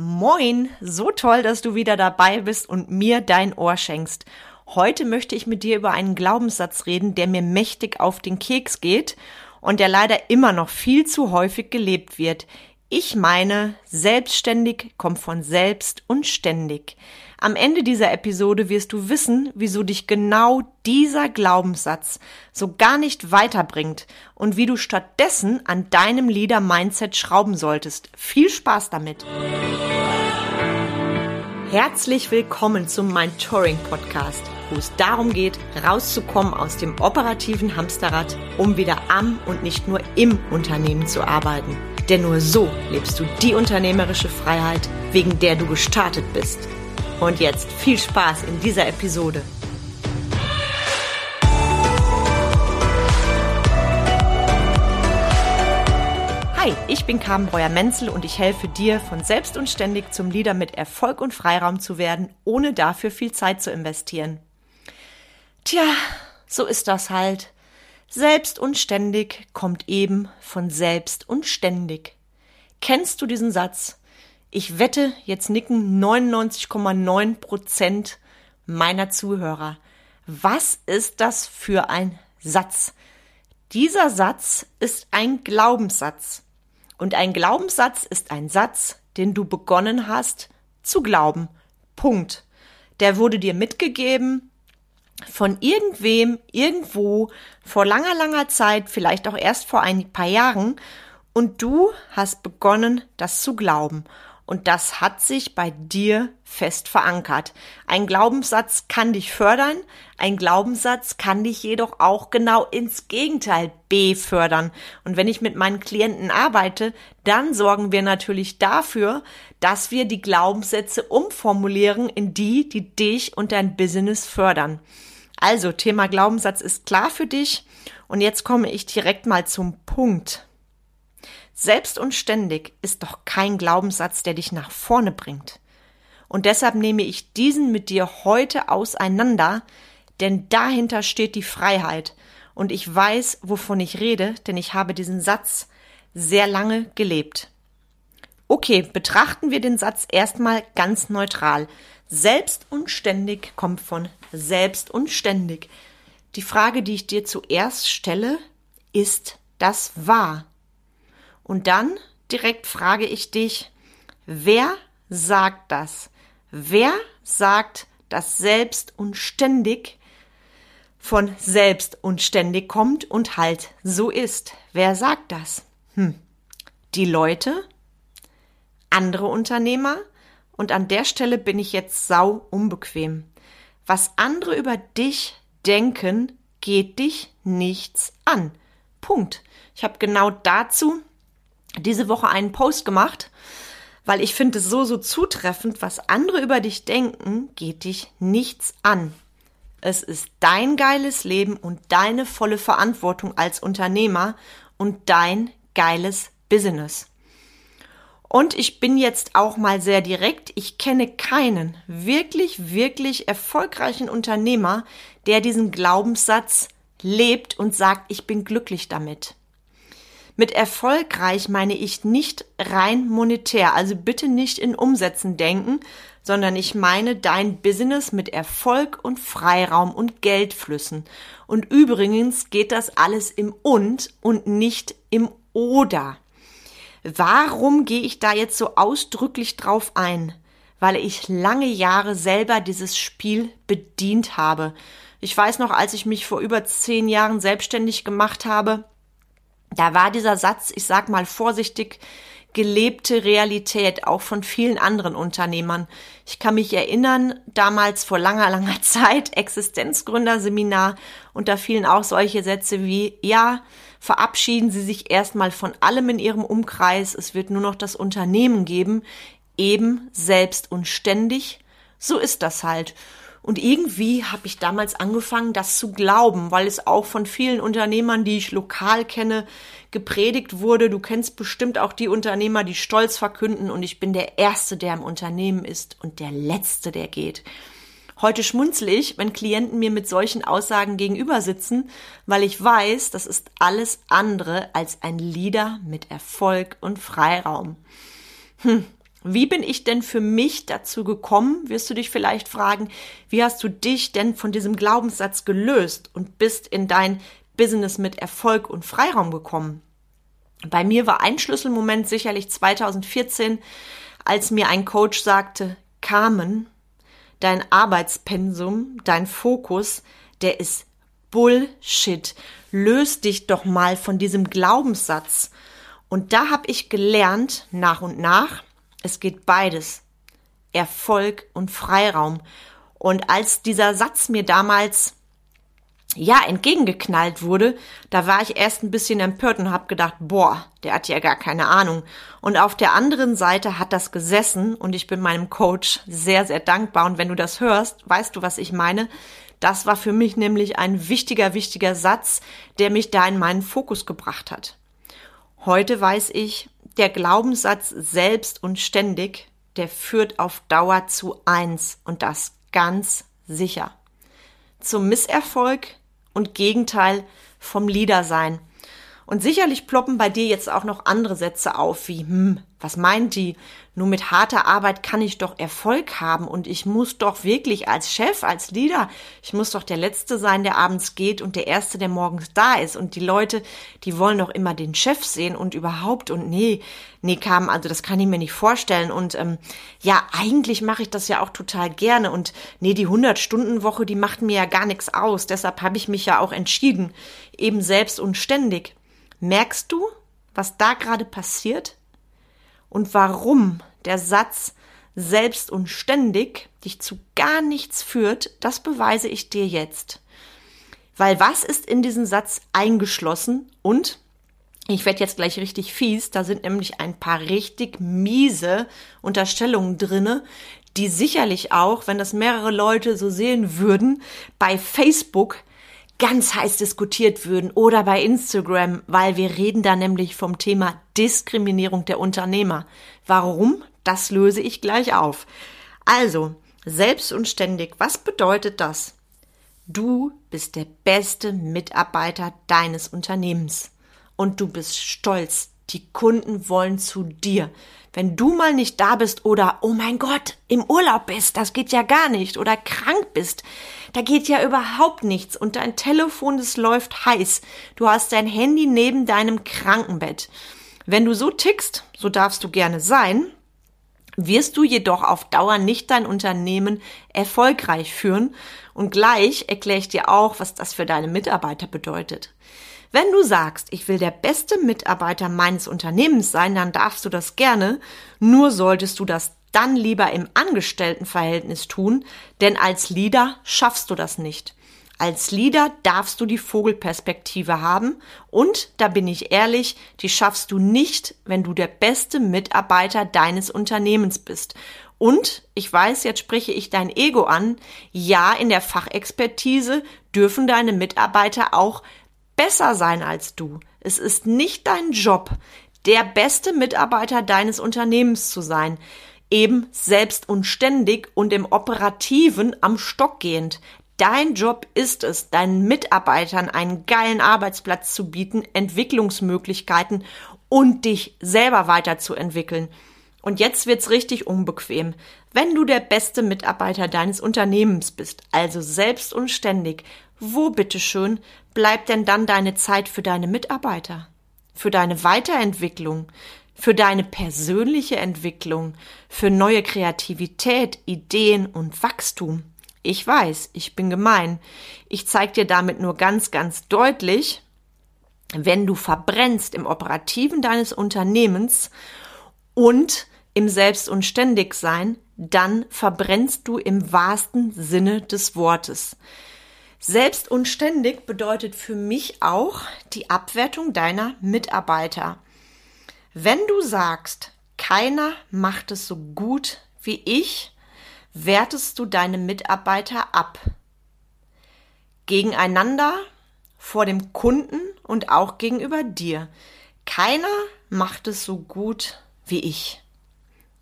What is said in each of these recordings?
Moin, so toll, dass du wieder dabei bist und mir dein Ohr schenkst. Heute möchte ich mit dir über einen Glaubenssatz reden, der mir mächtig auf den Keks geht und der leider immer noch viel zu häufig gelebt wird. Ich meine, selbstständig kommt von selbst und ständig. Am Ende dieser Episode wirst du wissen, wieso dich genau dieser Glaubenssatz so gar nicht weiterbringt und wie du stattdessen an deinem Leader-Mindset schrauben solltest. Viel Spaß damit! Herzlich willkommen zum Mind Touring Podcast, wo es darum geht, rauszukommen aus dem operativen Hamsterrad, um wieder am und nicht nur im Unternehmen zu arbeiten. Denn nur so lebst du die unternehmerische Freiheit, wegen der du gestartet bist. Und jetzt viel Spaß in dieser Episode. Hi, ich bin Carmen Breuer-Menzel und ich helfe dir, von selbst und ständig zum Leader mit Erfolg und Freiraum zu werden, ohne dafür viel Zeit zu investieren. Tja, so ist das halt. Selbst und ständig kommt eben von selbst und ständig. Kennst du diesen Satz? Ich wette, jetzt nicken 99,9 Prozent meiner Zuhörer. Was ist das für ein Satz? Dieser Satz ist ein Glaubenssatz. Und ein Glaubenssatz ist ein Satz, den du begonnen hast zu glauben. Punkt. Der wurde dir mitgegeben von irgendwem, irgendwo, vor langer, langer Zeit, vielleicht auch erst vor ein paar Jahren, und du hast begonnen, das zu glauben. Und das hat sich bei dir fest verankert. Ein Glaubenssatz kann dich fördern, ein Glaubenssatz kann dich jedoch auch genau ins Gegenteil befördern. Und wenn ich mit meinen Klienten arbeite, dann sorgen wir natürlich dafür, dass wir die Glaubenssätze umformulieren in die, die dich und dein Business fördern. Also, Thema Glaubenssatz ist klar für dich. Und jetzt komme ich direkt mal zum Punkt. Selbst und ständig ist doch kein Glaubenssatz, der dich nach vorne bringt. Und deshalb nehme ich diesen mit dir heute auseinander, denn dahinter steht die Freiheit. Und ich weiß, wovon ich rede, denn ich habe diesen Satz sehr lange gelebt. Okay, betrachten wir den Satz erstmal ganz neutral. Selbst und ständig kommt von selbst und ständig. Die Frage, die ich dir zuerst stelle, ist das wahr? Und dann direkt frage ich dich, wer sagt das? Wer sagt, dass selbst und ständig von selbst und ständig kommt und halt so ist? Wer sagt das? Hm. Die Leute? Andere Unternehmer? Und an der Stelle bin ich jetzt sau unbequem. Was andere über dich denken, geht dich nichts an. Punkt. Ich habe genau dazu diese Woche einen Post gemacht, weil ich finde es so, so zutreffend, was andere über dich denken, geht dich nichts an. Es ist dein geiles Leben und deine volle Verantwortung als Unternehmer und dein geiles Business. Und ich bin jetzt auch mal sehr direkt. Ich kenne keinen wirklich, wirklich erfolgreichen Unternehmer, der diesen Glaubenssatz lebt und sagt, ich bin glücklich damit. Mit erfolgreich meine ich nicht rein monetär, also bitte nicht in Umsätzen denken, sondern ich meine dein Business mit Erfolg und Freiraum und Geldflüssen. Und übrigens geht das alles im und und nicht im oder. Warum gehe ich da jetzt so ausdrücklich drauf ein? Weil ich lange Jahre selber dieses Spiel bedient habe. Ich weiß noch, als ich mich vor über zehn Jahren selbstständig gemacht habe, da war dieser Satz, ich sag mal vorsichtig, gelebte Realität auch von vielen anderen Unternehmern. Ich kann mich erinnern, damals vor langer, langer Zeit, Existenzgründerseminar, und da fielen auch solche Sätze wie, ja, verabschieden Sie sich erstmal von allem in Ihrem Umkreis, es wird nur noch das Unternehmen geben, eben selbst und ständig. So ist das halt. Und irgendwie habe ich damals angefangen, das zu glauben, weil es auch von vielen Unternehmern, die ich lokal kenne, gepredigt wurde. Du kennst bestimmt auch die Unternehmer, die stolz verkünden und ich bin der Erste, der im Unternehmen ist und der Letzte, der geht. Heute schmunzle ich, wenn Klienten mir mit solchen Aussagen gegenüber sitzen, weil ich weiß, das ist alles andere als ein Leader mit Erfolg und Freiraum. Hm. Wie bin ich denn für mich dazu gekommen, wirst du dich vielleicht fragen, wie hast du dich denn von diesem Glaubenssatz gelöst und bist in dein Business mit Erfolg und Freiraum gekommen? Bei mir war ein Schlüsselmoment sicherlich 2014, als mir ein Coach sagte, Carmen, dein Arbeitspensum, dein Fokus, der ist Bullshit. Löst dich doch mal von diesem Glaubenssatz. Und da habe ich gelernt, nach und nach, es geht beides. Erfolg und Freiraum. Und als dieser Satz mir damals ja, entgegengeknallt wurde, da war ich erst ein bisschen empört und hab gedacht, boah, der hat ja gar keine Ahnung. Und auf der anderen Seite hat das gesessen und ich bin meinem Coach sehr, sehr dankbar. Und wenn du das hörst, weißt du, was ich meine? Das war für mich nämlich ein wichtiger, wichtiger Satz, der mich da in meinen Fokus gebracht hat. Heute weiß ich, der Glaubenssatz selbst und ständig, der führt auf Dauer zu eins und das ganz sicher. Zum Misserfolg und Gegenteil vom Leader sein. Und sicherlich ploppen bei dir jetzt auch noch andere Sätze auf, wie, hm, was meint die? Nur mit harter Arbeit kann ich doch Erfolg haben und ich muss doch wirklich als Chef, als Leader, ich muss doch der Letzte sein, der abends geht und der Erste, der morgens da ist. Und die Leute, die wollen doch immer den Chef sehen und überhaupt und nee, nee, kam, also das kann ich mir nicht vorstellen. Und ähm, ja, eigentlich mache ich das ja auch total gerne. Und nee, die 100-Stunden-Woche, die macht mir ja gar nichts aus. Deshalb habe ich mich ja auch entschieden, eben selbst und ständig. Merkst du, was da gerade passiert? Und warum der Satz selbst und ständig dich zu gar nichts führt, das beweise ich dir jetzt. Weil was ist in diesen Satz eingeschlossen und ich werde jetzt gleich richtig fies, da sind nämlich ein paar richtig miese Unterstellungen drinne, die sicherlich auch, wenn das mehrere Leute so sehen würden, bei Facebook ganz heiß diskutiert würden oder bei Instagram, weil wir reden da nämlich vom Thema Diskriminierung der Unternehmer. Warum? Das löse ich gleich auf. Also, selbst und ständig, was bedeutet das? Du bist der beste Mitarbeiter deines Unternehmens und du bist stolz. Die Kunden wollen zu dir. Wenn du mal nicht da bist oder, oh mein Gott, im Urlaub bist, das geht ja gar nicht, oder krank bist, da geht ja überhaupt nichts und dein Telefon, das läuft heiß. Du hast dein Handy neben deinem Krankenbett. Wenn du so tickst, so darfst du gerne sein, wirst du jedoch auf Dauer nicht dein Unternehmen erfolgreich führen. Und gleich erkläre ich dir auch, was das für deine Mitarbeiter bedeutet. Wenn du sagst, ich will der beste Mitarbeiter meines Unternehmens sein, dann darfst du das gerne, nur solltest du das dann lieber im Angestelltenverhältnis tun, denn als Leader schaffst du das nicht. Als Leader darfst du die Vogelperspektive haben und, da bin ich ehrlich, die schaffst du nicht, wenn du der beste Mitarbeiter deines Unternehmens bist. Und ich weiß, jetzt spreche ich dein Ego an. Ja, in der Fachexpertise dürfen deine Mitarbeiter auch besser sein als du. Es ist nicht dein Job, der beste Mitarbeiter deines Unternehmens zu sein, eben selbst und ständig und im Operativen am Stock gehend. Dein Job ist es, deinen Mitarbeitern einen geilen Arbeitsplatz zu bieten, Entwicklungsmöglichkeiten und dich selber weiterzuentwickeln. Und jetzt wird's richtig unbequem. Wenn du der beste Mitarbeiter deines Unternehmens bist, also selbst und ständig, wo bitteschön bleibt denn dann deine Zeit für deine Mitarbeiter? Für deine Weiterentwicklung? Für deine persönliche Entwicklung? Für neue Kreativität, Ideen und Wachstum? Ich weiß, ich bin gemein. Ich zeig dir damit nur ganz, ganz deutlich, wenn du verbrennst im Operativen deines Unternehmens und im Selbst- und Ständigsein, dann verbrennst du im wahrsten Sinne des Wortes. Selbst und ständig bedeutet für mich auch die Abwertung deiner Mitarbeiter. Wenn du sagst, keiner macht es so gut wie ich, wertest du deine Mitarbeiter ab. Gegeneinander, vor dem Kunden und auch gegenüber dir. Keiner macht es so gut wie ich.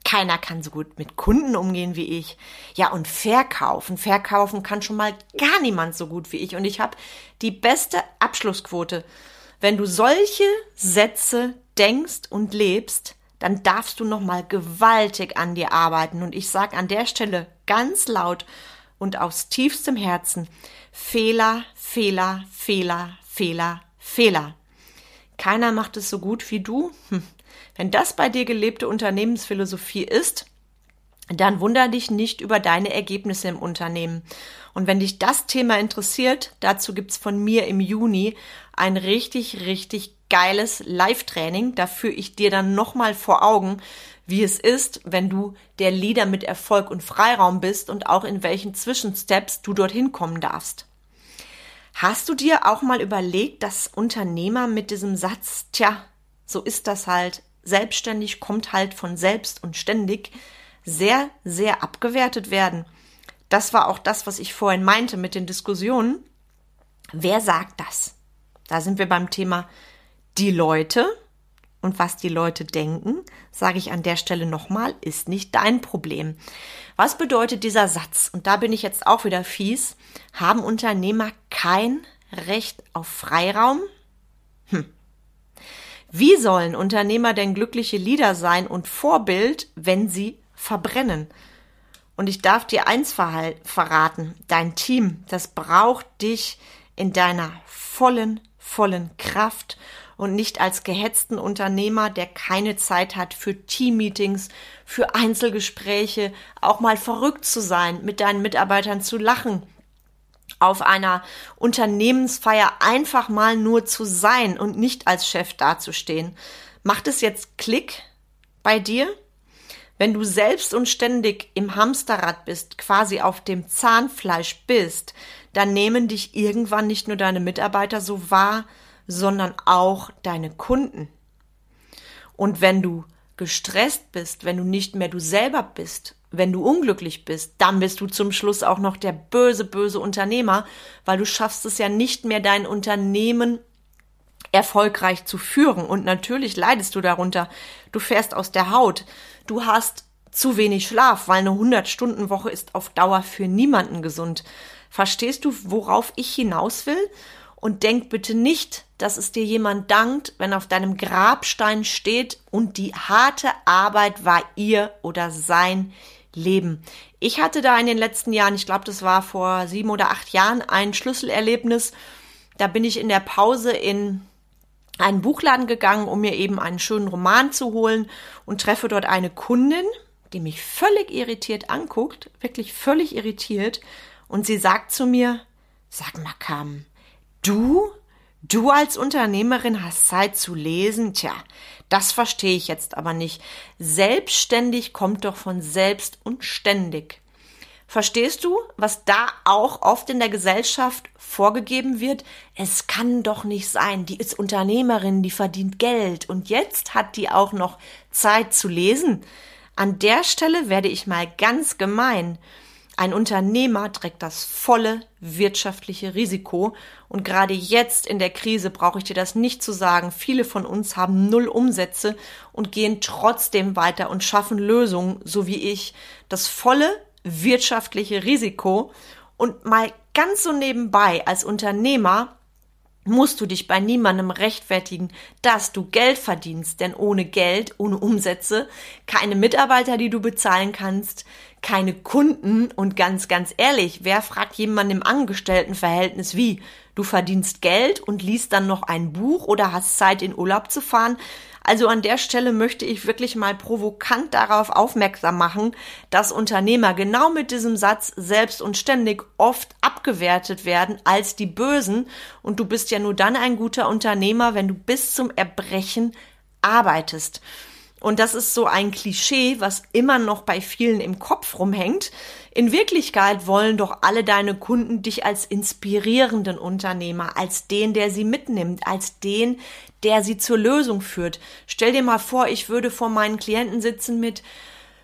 Keiner kann so gut mit Kunden umgehen wie ich. Ja, und verkaufen. Verkaufen kann schon mal gar niemand so gut wie ich. Und ich habe die beste Abschlussquote. Wenn du solche Sätze denkst und lebst, dann darfst du noch mal gewaltig an dir arbeiten und ich sage an der Stelle ganz laut und aus tiefstem Herzen Fehler, Fehler, Fehler, Fehler, Fehler. Keiner macht es so gut wie du. Hm. Wenn das bei dir gelebte Unternehmensphilosophie ist, dann wunder dich nicht über deine Ergebnisse im Unternehmen. Und wenn dich das Thema interessiert, dazu gibt's von mir im Juni ein richtig, richtig geiles Live-Training. Da führe ich dir dann nochmal vor Augen, wie es ist, wenn du der Leader mit Erfolg und Freiraum bist und auch in welchen Zwischensteps du dorthin kommen darfst. Hast du dir auch mal überlegt, dass Unternehmer mit diesem Satz, tja, so ist das halt, selbstständig kommt halt von selbst und ständig, sehr, sehr abgewertet werden? Das war auch das, was ich vorhin meinte mit den Diskussionen. Wer sagt das? Da sind wir beim Thema die Leute und was die Leute denken, sage ich an der Stelle nochmal, ist nicht dein Problem. Was bedeutet dieser Satz? Und da bin ich jetzt auch wieder fies. Haben Unternehmer kein Recht auf Freiraum? Hm. Wie sollen Unternehmer denn glückliche Leader sein und Vorbild, wenn sie verbrennen? Und ich darf dir eins verraten, dein Team, das braucht dich in deiner vollen, vollen Kraft und nicht als gehetzten Unternehmer, der keine Zeit hat für Teammeetings, für Einzelgespräche, auch mal verrückt zu sein, mit deinen Mitarbeitern zu lachen, auf einer Unternehmensfeier einfach mal nur zu sein und nicht als Chef dazustehen. Macht es jetzt Klick bei dir? Wenn du selbst und ständig im Hamsterrad bist, quasi auf dem Zahnfleisch bist, dann nehmen dich irgendwann nicht nur deine Mitarbeiter so wahr, sondern auch deine Kunden. Und wenn du gestresst bist, wenn du nicht mehr du selber bist, wenn du unglücklich bist, dann bist du zum Schluss auch noch der böse, böse Unternehmer, weil du schaffst es ja nicht mehr, dein Unternehmen erfolgreich zu führen. Und natürlich leidest du darunter. Du fährst aus der Haut. Du hast zu wenig Schlaf, weil eine 100-Stunden-Woche ist auf Dauer für niemanden gesund. Verstehst du, worauf ich hinaus will? Und denk bitte nicht, dass es dir jemand dankt, wenn auf deinem Grabstein steht und die harte Arbeit war ihr oder sein Leben. Ich hatte da in den letzten Jahren, ich glaube, das war vor sieben oder acht Jahren, ein Schlüsselerlebnis. Da bin ich in der Pause in einen Buchladen gegangen, um mir eben einen schönen Roman zu holen und treffe dort eine Kundin, die mich völlig irritiert anguckt, wirklich völlig irritiert. Und sie sagt zu mir, sag mal, Kam, du Du als Unternehmerin hast Zeit zu lesen? Tja, das verstehe ich jetzt aber nicht. Selbstständig kommt doch von selbst und ständig. Verstehst du, was da auch oft in der Gesellschaft vorgegeben wird? Es kann doch nicht sein, die ist Unternehmerin, die verdient Geld und jetzt hat die auch noch Zeit zu lesen. An der Stelle werde ich mal ganz gemein. Ein Unternehmer trägt das volle wirtschaftliche Risiko. Und gerade jetzt in der Krise brauche ich dir das nicht zu sagen. Viele von uns haben null Umsätze und gehen trotzdem weiter und schaffen Lösungen, so wie ich. Das volle wirtschaftliche Risiko. Und mal ganz so nebenbei als Unternehmer musst du dich bei niemandem rechtfertigen, dass du Geld verdienst, denn ohne Geld, ohne Umsätze, keine Mitarbeiter, die du bezahlen kannst, keine Kunden und ganz, ganz ehrlich, wer fragt jemanden im Angestelltenverhältnis wie? Du verdienst Geld und liest dann noch ein Buch oder hast Zeit in Urlaub zu fahren? Also an der Stelle möchte ich wirklich mal provokant darauf aufmerksam machen, dass Unternehmer genau mit diesem Satz selbst und ständig oft abgewertet werden als die Bösen und du bist ja nur dann ein guter Unternehmer, wenn du bis zum Erbrechen arbeitest. Und das ist so ein Klischee, was immer noch bei vielen im Kopf rumhängt. In Wirklichkeit wollen doch alle deine Kunden dich als inspirierenden Unternehmer, als den, der sie mitnimmt, als den, der sie zur Lösung führt. Stell dir mal vor, ich würde vor meinen Klienten sitzen mit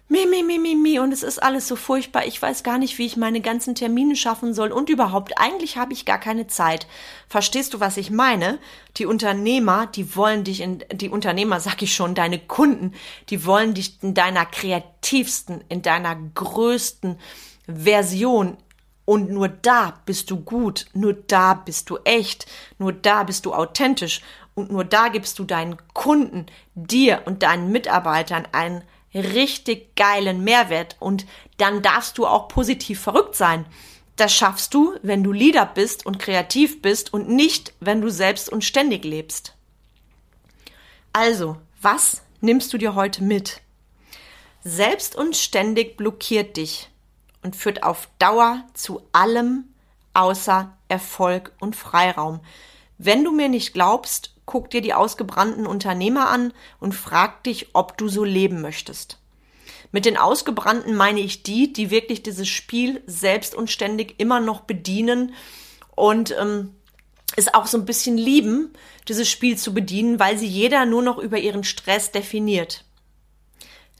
mi, mi, mi, mi, mi, und es ist alles so furchtbar. Ich weiß gar nicht, wie ich meine ganzen Termine schaffen soll und überhaupt, eigentlich habe ich gar keine Zeit. Verstehst du, was ich meine? Die Unternehmer, die wollen dich in, die Unternehmer, sag ich schon, deine Kunden, die wollen dich in deiner kreativsten, in deiner größten Version und nur da bist du gut, nur da bist du echt, nur da bist du authentisch und nur da gibst du deinen Kunden, dir und deinen Mitarbeitern einen richtig geilen Mehrwert und dann darfst du auch positiv verrückt sein. Das schaffst du, wenn du Leader bist und kreativ bist und nicht, wenn du selbst und ständig lebst. Also, was nimmst du dir heute mit? Selbst und ständig blockiert dich und führt auf Dauer zu allem außer Erfolg und Freiraum. Wenn du mir nicht glaubst, guck dir die ausgebrannten Unternehmer an und frag dich, ob du so leben möchtest. Mit den Ausgebrannten meine ich die, die wirklich dieses Spiel selbst und ständig immer noch bedienen und ähm, es auch so ein bisschen lieben, dieses Spiel zu bedienen, weil sie jeder nur noch über ihren Stress definiert.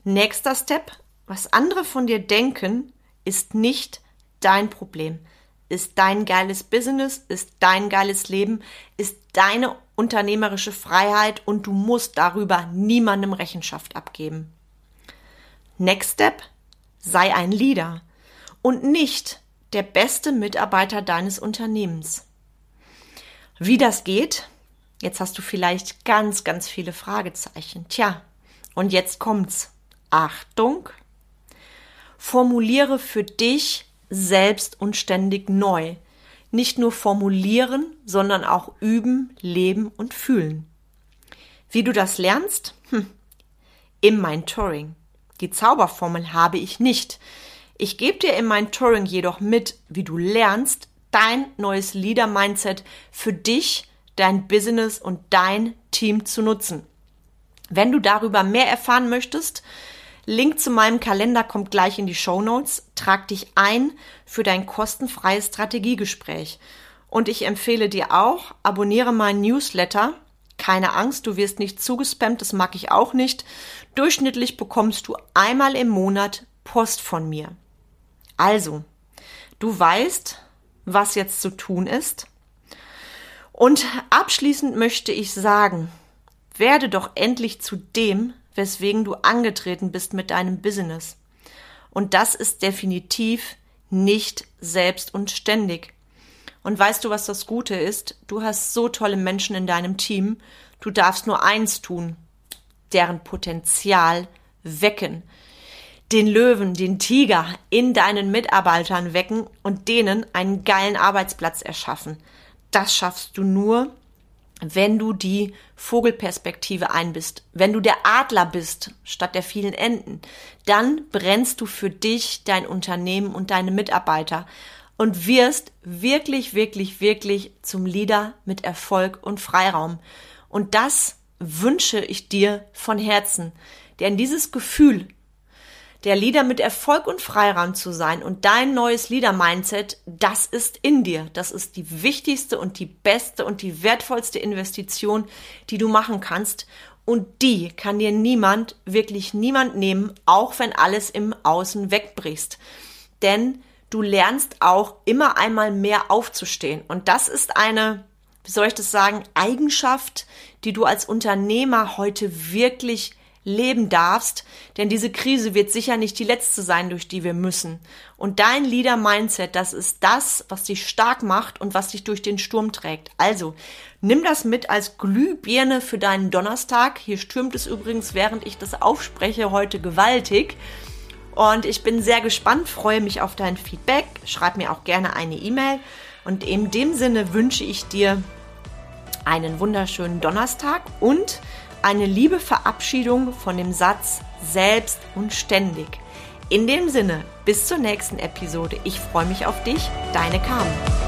Nächster Step, was andere von dir denken, ist nicht dein Problem, ist dein geiles Business, ist dein geiles Leben, ist deine unternehmerische Freiheit und du musst darüber niemandem Rechenschaft abgeben. Next Step, sei ein Leader und nicht der beste Mitarbeiter deines Unternehmens. Wie das geht? Jetzt hast du vielleicht ganz, ganz viele Fragezeichen. Tja, und jetzt kommt's. Achtung! Formuliere für dich selbst und ständig neu. Nicht nur formulieren, sondern auch üben, leben und fühlen. Wie du das lernst? Hm. Im Mentoring. Die Zauberformel habe ich nicht. Ich gebe dir in mein Touring jedoch mit, wie du lernst, dein neues Leader-Mindset für dich, dein Business und dein Team zu nutzen. Wenn du darüber mehr erfahren möchtest, Link zu meinem Kalender kommt gleich in die Show Notes. Trag dich ein für dein kostenfreies Strategiegespräch. Und ich empfehle dir auch, abonniere meinen Newsletter keine Angst, du wirst nicht zugespammt, das mag ich auch nicht. Durchschnittlich bekommst du einmal im Monat Post von mir. Also, du weißt, was jetzt zu tun ist. Und abschließend möchte ich sagen, werde doch endlich zu dem, weswegen du angetreten bist mit deinem Business. Und das ist definitiv nicht selbst und ständig. Und weißt du, was das Gute ist? Du hast so tolle Menschen in deinem Team. Du darfst nur eins tun. Deren Potenzial wecken. Den Löwen, den Tiger in deinen Mitarbeitern wecken und denen einen geilen Arbeitsplatz erschaffen. Das schaffst du nur, wenn du die Vogelperspektive einbist, wenn du der Adler bist statt der vielen Enten, dann brennst du für dich, dein Unternehmen und deine Mitarbeiter und wirst wirklich, wirklich, wirklich zum Leader mit Erfolg und Freiraum. Und das wünsche ich dir von Herzen. Denn dieses Gefühl, der Leader mit Erfolg und Freiraum zu sein und dein neues Leader-Mindset, das ist in dir. Das ist die wichtigste und die beste und die wertvollste Investition, die du machen kannst. Und die kann dir niemand, wirklich niemand nehmen, auch wenn alles im Außen wegbricht. Denn du lernst auch immer einmal mehr aufzustehen. Und das ist eine, wie soll ich das sagen, Eigenschaft, die du als Unternehmer heute wirklich leben darfst, denn diese Krise wird sicher nicht die letzte sein, durch die wir müssen. Und dein Leader-Mindset, das ist das, was dich stark macht und was dich durch den Sturm trägt. Also, nimm das mit als Glühbirne für deinen Donnerstag. Hier stürmt es übrigens, während ich das aufspreche, heute gewaltig. Und ich bin sehr gespannt, freue mich auf dein Feedback. Schreib mir auch gerne eine E-Mail. Und in dem Sinne wünsche ich dir einen wunderschönen Donnerstag und eine liebe Verabschiedung von dem Satz selbst und ständig. In dem Sinne, bis zur nächsten Episode. Ich freue mich auf dich, deine Carmen.